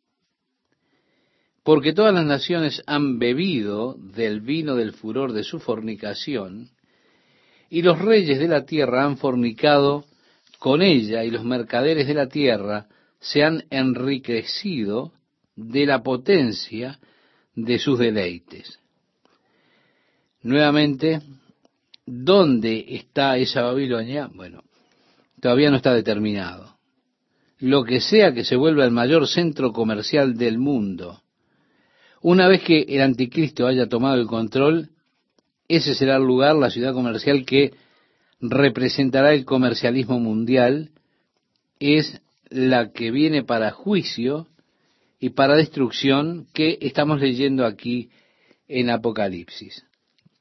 porque todas las naciones han bebido del vino del furor de su fornicación, y los reyes de la tierra han fornicado con ella, y los mercaderes de la tierra se han enriquecido de la potencia de sus deleites. Nuevamente, ¿dónde está esa Babilonia? Bueno, todavía no está determinado. Lo que sea que se vuelva el mayor centro comercial del mundo, una vez que el anticristo haya tomado el control, ese será el lugar, la ciudad comercial que representará el comercialismo mundial, es la que viene para juicio y para destrucción que estamos leyendo aquí en Apocalipsis.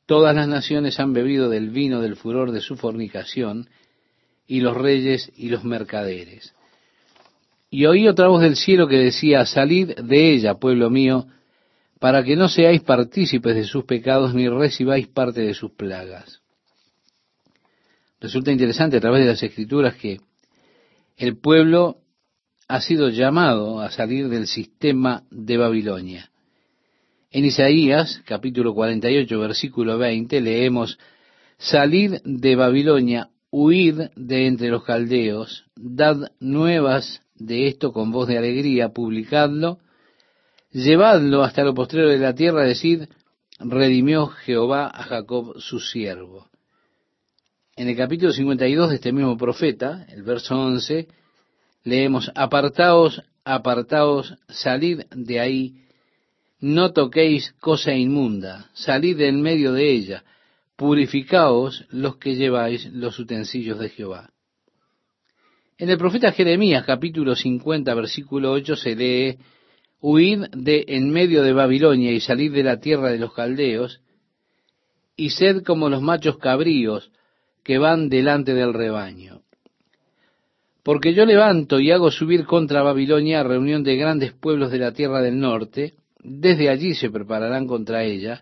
Todas las naciones han bebido del vino del furor de su fornicación, y los reyes y los mercaderes. Y oí otra voz del cielo que decía, salid de ella, pueblo mío, para que no seáis partícipes de sus pecados ni recibáis parte de sus plagas. Resulta interesante a través de las escrituras que el pueblo ha sido llamado a salir del sistema de Babilonia. En Isaías, capítulo 48, versículo 20, leemos, Salid de Babilonia, huid de entre los caldeos, dad nuevas de esto con voz de alegría, publicadlo, llevadlo hasta lo postrero de la tierra, decid, redimió Jehová a Jacob su siervo. En el capítulo 52 de este mismo profeta, el verso 11, leemos, apartaos, apartaos, salid de ahí, no toquéis cosa inmunda, salid en medio de ella, purificaos los que lleváis los utensilios de Jehová. En el profeta Jeremías capítulo 50 versículo 8 se lee, Huid de en medio de Babilonia y salid de la tierra de los caldeos, y sed como los machos cabríos que van delante del rebaño. Porque yo levanto y hago subir contra Babilonia a reunión de grandes pueblos de la tierra del norte, desde allí se prepararán contra ella,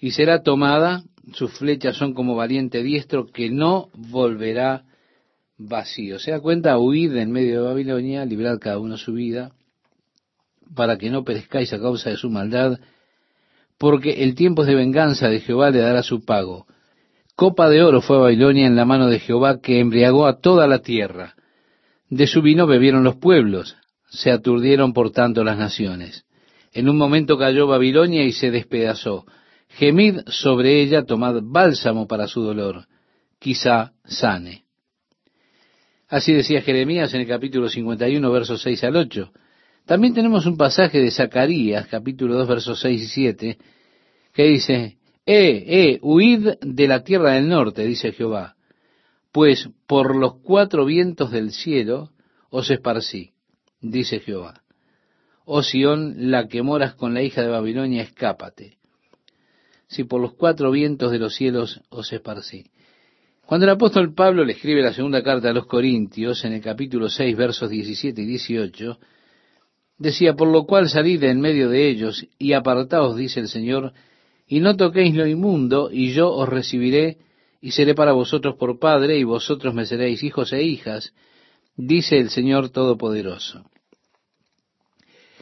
y será tomada, sus flechas son como valiente diestro que no volverá vacío. Se da cuenta, huir en medio de Babilonia, librar cada uno su vida, para que no perezcáis a causa de su maldad, porque el tiempo es de venganza de Jehová le dará su pago. Copa de oro fue Babilonia en la mano de Jehová que embriagó a toda la tierra. De su vino bebieron los pueblos, se aturdieron por tanto las naciones. En un momento cayó Babilonia y se despedazó. Gemid sobre ella, tomad bálsamo para su dolor, quizá sane. Así decía Jeremías en el capítulo 51, versos 6 al 8. También tenemos un pasaje de Zacarías, capítulo 2, versos 6 y 7, que dice, Eh, eh, huid de la tierra del norte, dice Jehová, pues por los cuatro vientos del cielo os esparcí, dice Jehová. Oh Sión, la que moras con la hija de Babilonia, escápate. Si por los cuatro vientos de los cielos os esparcí. Cuando el apóstol Pablo le escribe la segunda carta a los Corintios, en el capítulo 6, versos 17 y 18, decía, por lo cual salid de en medio de ellos y apartaos, dice el Señor, y no toquéis lo inmundo, y yo os recibiré y seré para vosotros por Padre, y vosotros me seréis hijos e hijas, dice el Señor Todopoderoso.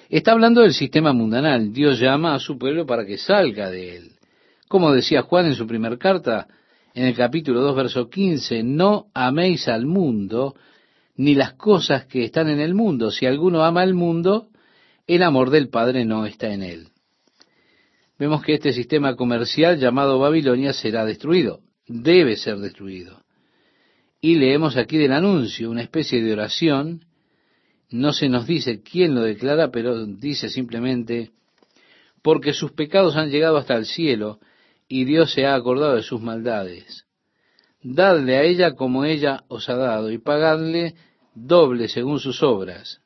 Está hablando del sistema mundanal. Dios llama a su pueblo para que salga de él. Como decía Juan en su primer carta, en el capítulo 2, verso 15, no améis al mundo ni las cosas que están en el mundo. Si alguno ama al mundo, el amor del Padre no está en él. Vemos que este sistema comercial llamado Babilonia será destruido debe ser destruido. Y leemos aquí del anuncio, una especie de oración, no se nos dice quién lo declara, pero dice simplemente, porque sus pecados han llegado hasta el cielo y Dios se ha acordado de sus maldades. Dadle a ella como ella os ha dado y pagadle doble según sus obras.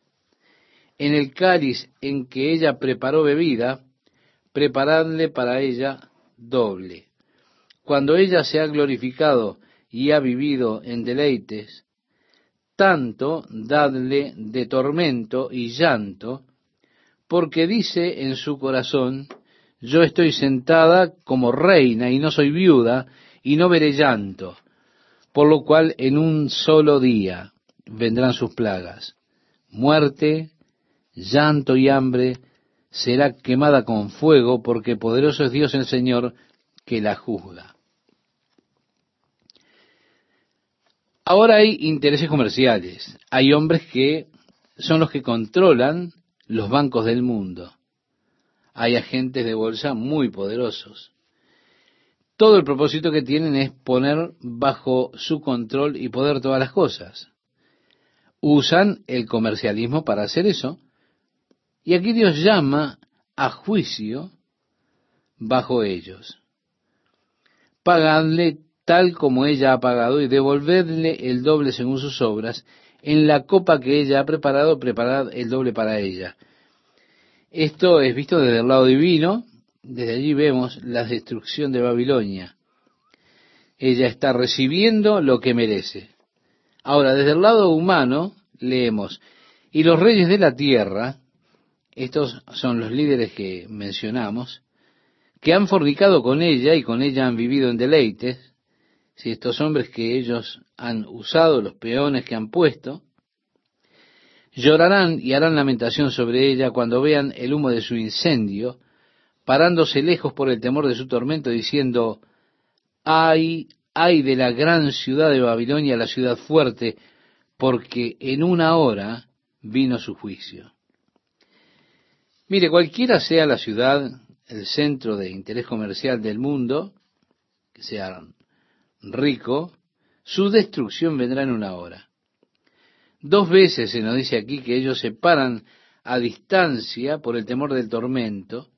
En el cáliz en que ella preparó bebida, preparadle para ella doble. Cuando ella se ha glorificado y ha vivido en deleites, tanto dadle de tormento y llanto, porque dice en su corazón, yo estoy sentada como reina y no soy viuda y no veré llanto, por lo cual en un solo día vendrán sus plagas. Muerte, llanto y hambre será quemada con fuego, porque poderoso es Dios el Señor que la juzga. Ahora hay intereses comerciales. Hay hombres que son los que controlan los bancos del mundo. Hay agentes de bolsa muy poderosos. Todo el propósito que tienen es poner bajo su control y poder todas las cosas. Usan el comercialismo para hacer eso. Y aquí Dios llama a juicio bajo ellos. Pagadle tal como ella ha pagado, y devolvedle el doble según sus obras. En la copa que ella ha preparado, preparad el doble para ella. Esto es visto desde el lado divino, desde allí vemos la destrucción de Babilonia. Ella está recibiendo lo que merece. Ahora, desde el lado humano, leemos, y los reyes de la tierra, estos son los líderes que mencionamos, que han fornicado con ella y con ella han vivido en deleites, si estos hombres que ellos han usado, los peones que han puesto, llorarán y harán lamentación sobre ella cuando vean el humo de su incendio, parándose lejos por el temor de su tormento, diciendo, ay, ay de la gran ciudad de Babilonia, la ciudad fuerte, porque en una hora vino su juicio. Mire, cualquiera sea la ciudad, el centro de interés comercial del mundo, que sea rico, su destrucción vendrá en una hora. Dos veces se nos dice aquí que ellos se paran a distancia por el temor del tormento.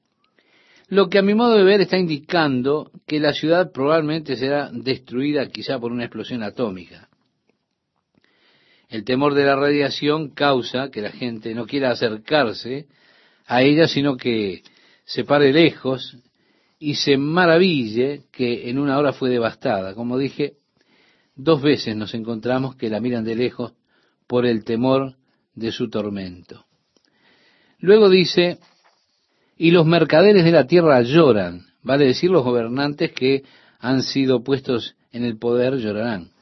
Lo que a mi modo de ver está indicando que la ciudad probablemente será destruida quizá por una explosión atómica. El temor de la radiación causa que la gente no quiera acercarse a ella, sino que se pare lejos y se maraville que en una hora fue devastada. Como dije, dos veces nos encontramos que la miran de lejos por el temor de su tormento. Luego dice, y los mercaderes de la tierra lloran, vale decir los gobernantes que han sido puestos en el poder llorarán,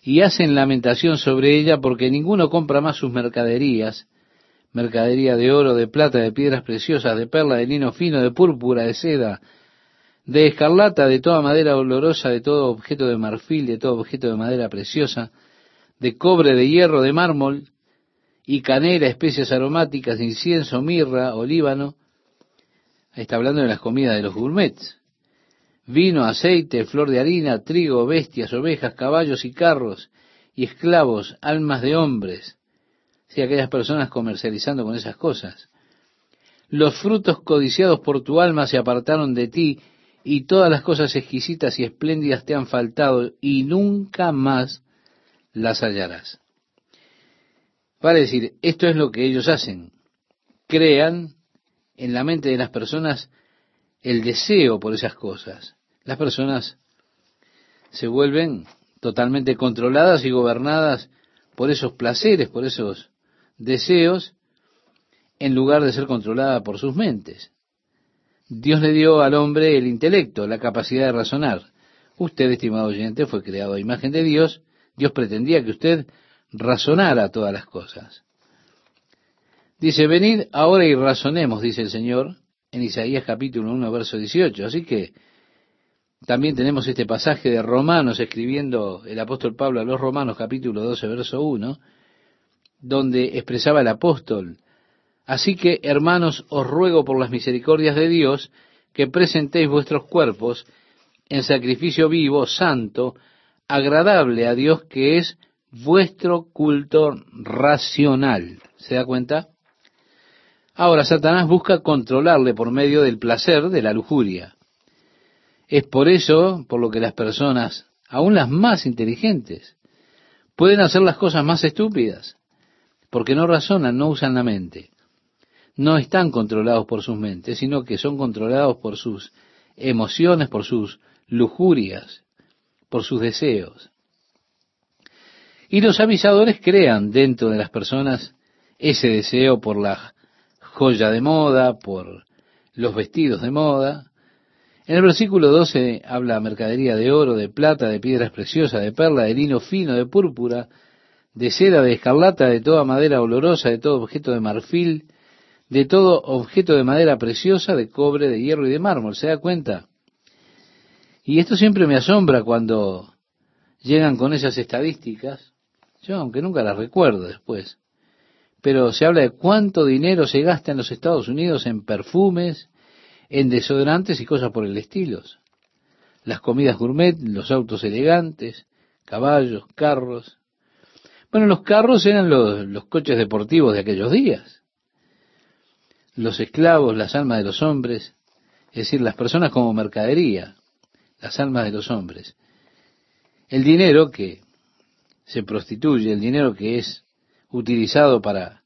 y hacen lamentación sobre ella porque ninguno compra más sus mercaderías, mercadería de oro, de plata, de piedras preciosas, de perla, de lino fino, de púrpura, de seda, de escarlata, de toda madera olorosa, de todo objeto de marfil, de todo objeto de madera preciosa, de cobre, de hierro, de mármol, y canela, especias aromáticas, incienso, mirra, olíbano, Está hablando de las comidas de los gourmets. Vino, aceite, flor de harina, trigo, bestias, ovejas, caballos y carros, y esclavos, almas de hombres. Sí, aquellas personas comercializando con esas cosas. Los frutos codiciados por tu alma se apartaron de ti, y todas las cosas exquisitas y espléndidas te han faltado, y nunca más las hallarás. Para decir, esto es lo que ellos hacen. Crean en la mente de las personas el deseo por esas cosas. Las personas se vuelven totalmente controladas y gobernadas por esos placeres, por esos deseos, en lugar de ser controlada por sus mentes. Dios le dio al hombre el intelecto, la capacidad de razonar. Usted, estimado oyente, fue creado a imagen de Dios. Dios pretendía que usted razonara todas las cosas. Dice, venid ahora y razonemos, dice el Señor, en Isaías capítulo 1, verso 18. Así que también tenemos este pasaje de Romanos, escribiendo el apóstol Pablo a los Romanos capítulo 12, verso 1, donde expresaba el apóstol, así que hermanos, os ruego por las misericordias de Dios, que presentéis vuestros cuerpos en sacrificio vivo, santo, agradable a Dios, que es vuestro culto racional. ¿Se da cuenta? Ahora, Satanás busca controlarle por medio del placer de la lujuria. Es por eso por lo que las personas, aun las más inteligentes, pueden hacer las cosas más estúpidas, porque no razonan, no usan la mente. No están controlados por sus mentes, sino que son controlados por sus emociones, por sus lujurias, por sus deseos. Y los avisadores crean dentro de las personas ese deseo por la joya de moda, por los vestidos de moda. En el versículo 12 habla mercadería de oro, de plata, de piedras preciosas, de perla, de lino fino, de púrpura, de seda, de escarlata, de toda madera olorosa, de todo objeto de marfil, de todo objeto de madera preciosa, de cobre, de hierro y de mármol. ¿Se da cuenta? Y esto siempre me asombra cuando llegan con esas estadísticas, yo aunque nunca las recuerdo después pero se habla de cuánto dinero se gasta en los Estados Unidos en perfumes, en desodorantes y cosas por el estilo. Las comidas gourmet, los autos elegantes, caballos, carros. Bueno, los carros eran los, los coches deportivos de aquellos días. Los esclavos, las almas de los hombres, es decir, las personas como mercadería, las almas de los hombres. El dinero que se prostituye, el dinero que es utilizado para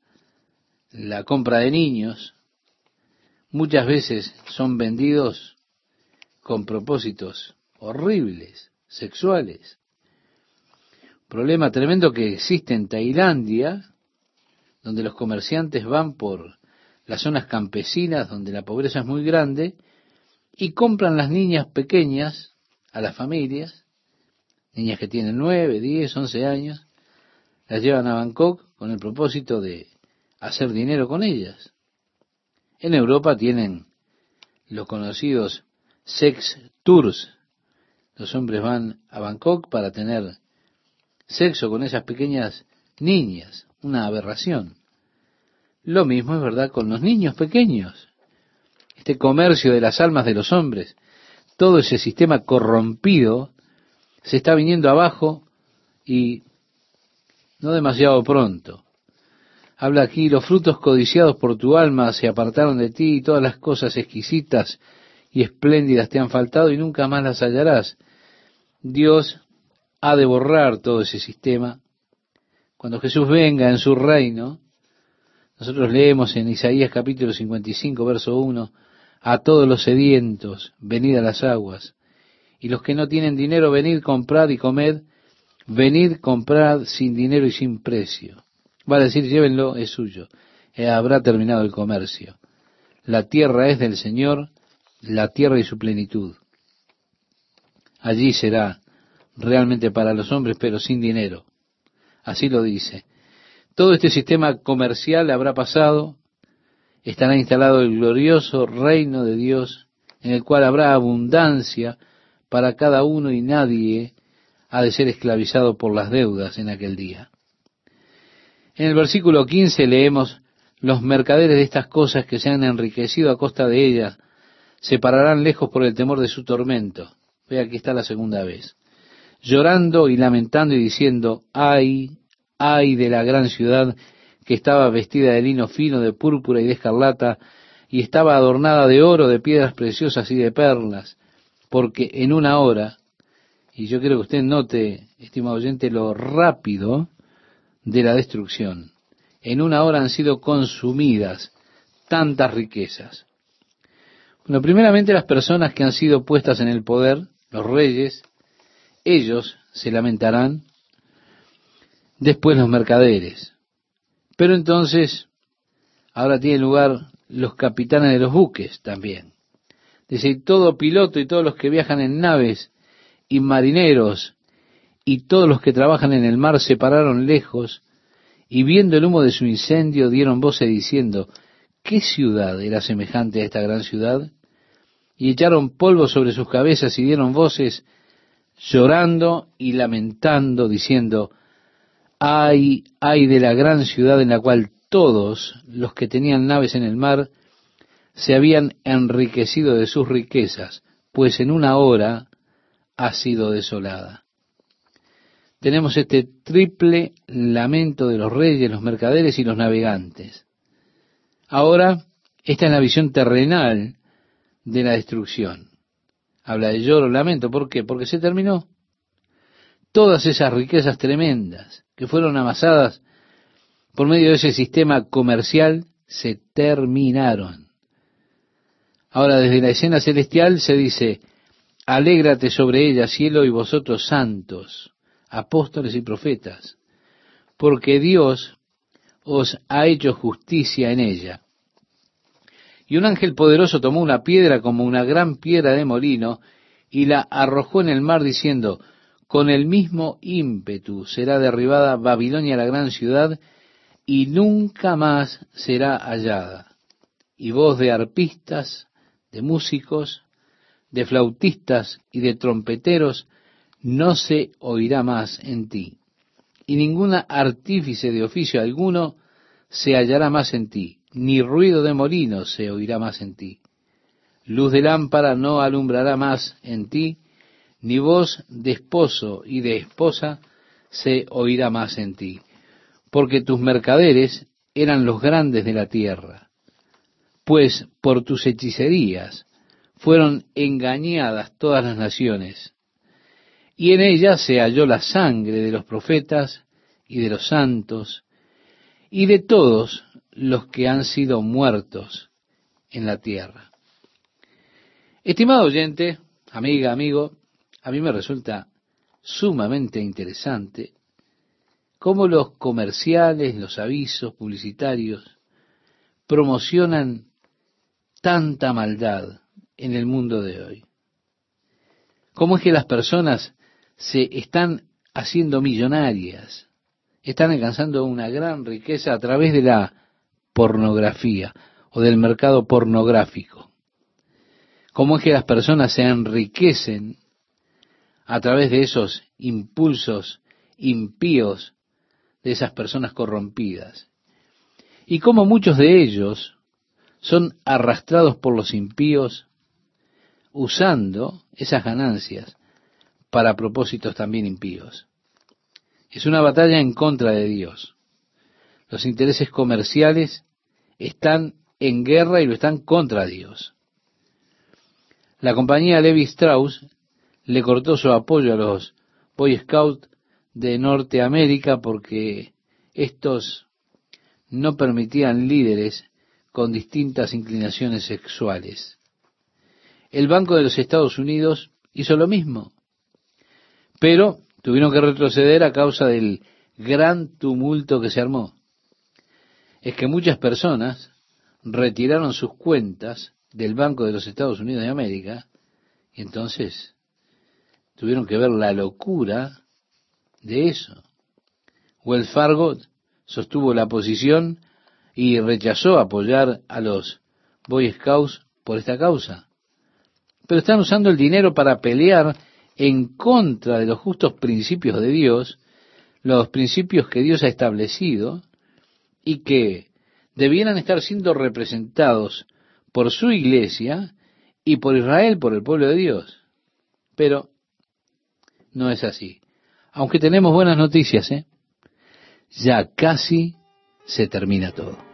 la compra de niños, muchas veces son vendidos con propósitos horribles, sexuales. Problema tremendo que existe en Tailandia, donde los comerciantes van por las zonas campesinas donde la pobreza es muy grande y compran las niñas pequeñas a las familias, niñas que tienen nueve, diez, once años, las llevan a Bangkok con el propósito de hacer dinero con ellas. En Europa tienen los conocidos sex tours. Los hombres van a Bangkok para tener sexo con esas pequeñas niñas, una aberración. Lo mismo es verdad con los niños pequeños. Este comercio de las almas de los hombres, todo ese sistema corrompido se está viniendo abajo y no demasiado pronto. Habla aquí, los frutos codiciados por tu alma se apartaron de ti y todas las cosas exquisitas y espléndidas te han faltado y nunca más las hallarás. Dios ha de borrar todo ese sistema. Cuando Jesús venga en su reino, nosotros leemos en Isaías capítulo 55, verso 1, a todos los sedientos, venid a las aguas, y los que no tienen dinero, venid, comprad y comed, venid, comprad sin dinero y sin precio. Va a decir, llévenlo, es suyo, eh, habrá terminado el comercio. La tierra es del Señor, la tierra y su plenitud. Allí será realmente para los hombres, pero sin dinero. Así lo dice. Todo este sistema comercial habrá pasado, estará instalado el glorioso reino de Dios, en el cual habrá abundancia para cada uno y nadie ha de ser esclavizado por las deudas en aquel día. En el versículo 15 leemos, los mercaderes de estas cosas que se han enriquecido a costa de ellas se pararán lejos por el temor de su tormento. Ve aquí está la segunda vez. Llorando y lamentando y diciendo, ay, ay de la gran ciudad que estaba vestida de lino fino, de púrpura y de escarlata, y estaba adornada de oro, de piedras preciosas y de perlas, porque en una hora, y yo quiero que usted note, estimado oyente, lo rápido de la destrucción, en una hora han sido consumidas tantas riquezas. Bueno, primeramente las personas que han sido puestas en el poder, los reyes, ellos se lamentarán, después los mercaderes. Pero entonces, ahora tienen lugar los capitanes de los buques también. Dice, todo piloto y todos los que viajan en naves y marineros y todos los que trabajan en el mar se pararon lejos y viendo el humo de su incendio dieron voces diciendo, ¿qué ciudad era semejante a esta gran ciudad? Y echaron polvo sobre sus cabezas y dieron voces llorando y lamentando, diciendo, ay, ay de la gran ciudad en la cual todos los que tenían naves en el mar se habían enriquecido de sus riquezas, pues en una hora ha sido desolada tenemos este triple lamento de los reyes, los mercaderes y los navegantes. Ahora, esta es la visión terrenal de la destrucción. Habla de lloro, lamento. ¿Por qué? Porque se terminó. Todas esas riquezas tremendas que fueron amasadas por medio de ese sistema comercial se terminaron. Ahora, desde la escena celestial se dice, alégrate sobre ella, cielo, y vosotros santos apóstoles y profetas, porque Dios os ha hecho justicia en ella. Y un ángel poderoso tomó una piedra como una gran piedra de molino y la arrojó en el mar diciendo, con el mismo ímpetu será derribada Babilonia la gran ciudad y nunca más será hallada. Y voz de arpistas, de músicos, de flautistas y de trompeteros no se oirá más en ti, y ninguna artífice de oficio alguno se hallará más en ti, ni ruido de molino se oirá más en ti. Luz de lámpara no alumbrará más en ti, ni voz de esposo y de esposa se oirá más en ti, porque tus mercaderes eran los grandes de la tierra, pues por tus hechicerías fueron engañadas todas las naciones y en ella se halló la sangre de los profetas y de los santos y de todos los que han sido muertos en la tierra. Estimado oyente, amiga, amigo, a mí me resulta sumamente interesante cómo los comerciales, los avisos publicitarios promocionan tanta maldad en el mundo de hoy. ¿Cómo es que las personas se están haciendo millonarias, están alcanzando una gran riqueza a través de la pornografía o del mercado pornográfico. ¿Cómo es que las personas se enriquecen a través de esos impulsos impíos de esas personas corrompidas? Y cómo muchos de ellos son arrastrados por los impíos usando esas ganancias para propósitos también impíos. Es una batalla en contra de Dios. Los intereses comerciales están en guerra y lo están contra Dios. La compañía Levi Strauss le cortó su apoyo a los Boy Scouts de Norteamérica porque estos no permitían líderes con distintas inclinaciones sexuales. El Banco de los Estados Unidos hizo lo mismo, pero tuvieron que retroceder a causa del gran tumulto que se armó. Es que muchas personas retiraron sus cuentas del Banco de los Estados Unidos de América y entonces tuvieron que ver la locura de eso. Wells Fargo sostuvo la posición y rechazó apoyar a los Boy Scouts por esta causa. Pero están usando el dinero para pelear en contra de los justos principios de Dios, los principios que Dios ha establecido y que debieran estar siendo representados por su iglesia y por Israel, por el pueblo de Dios. Pero no es así. Aunque tenemos buenas noticias, ¿eh? ya casi se termina todo.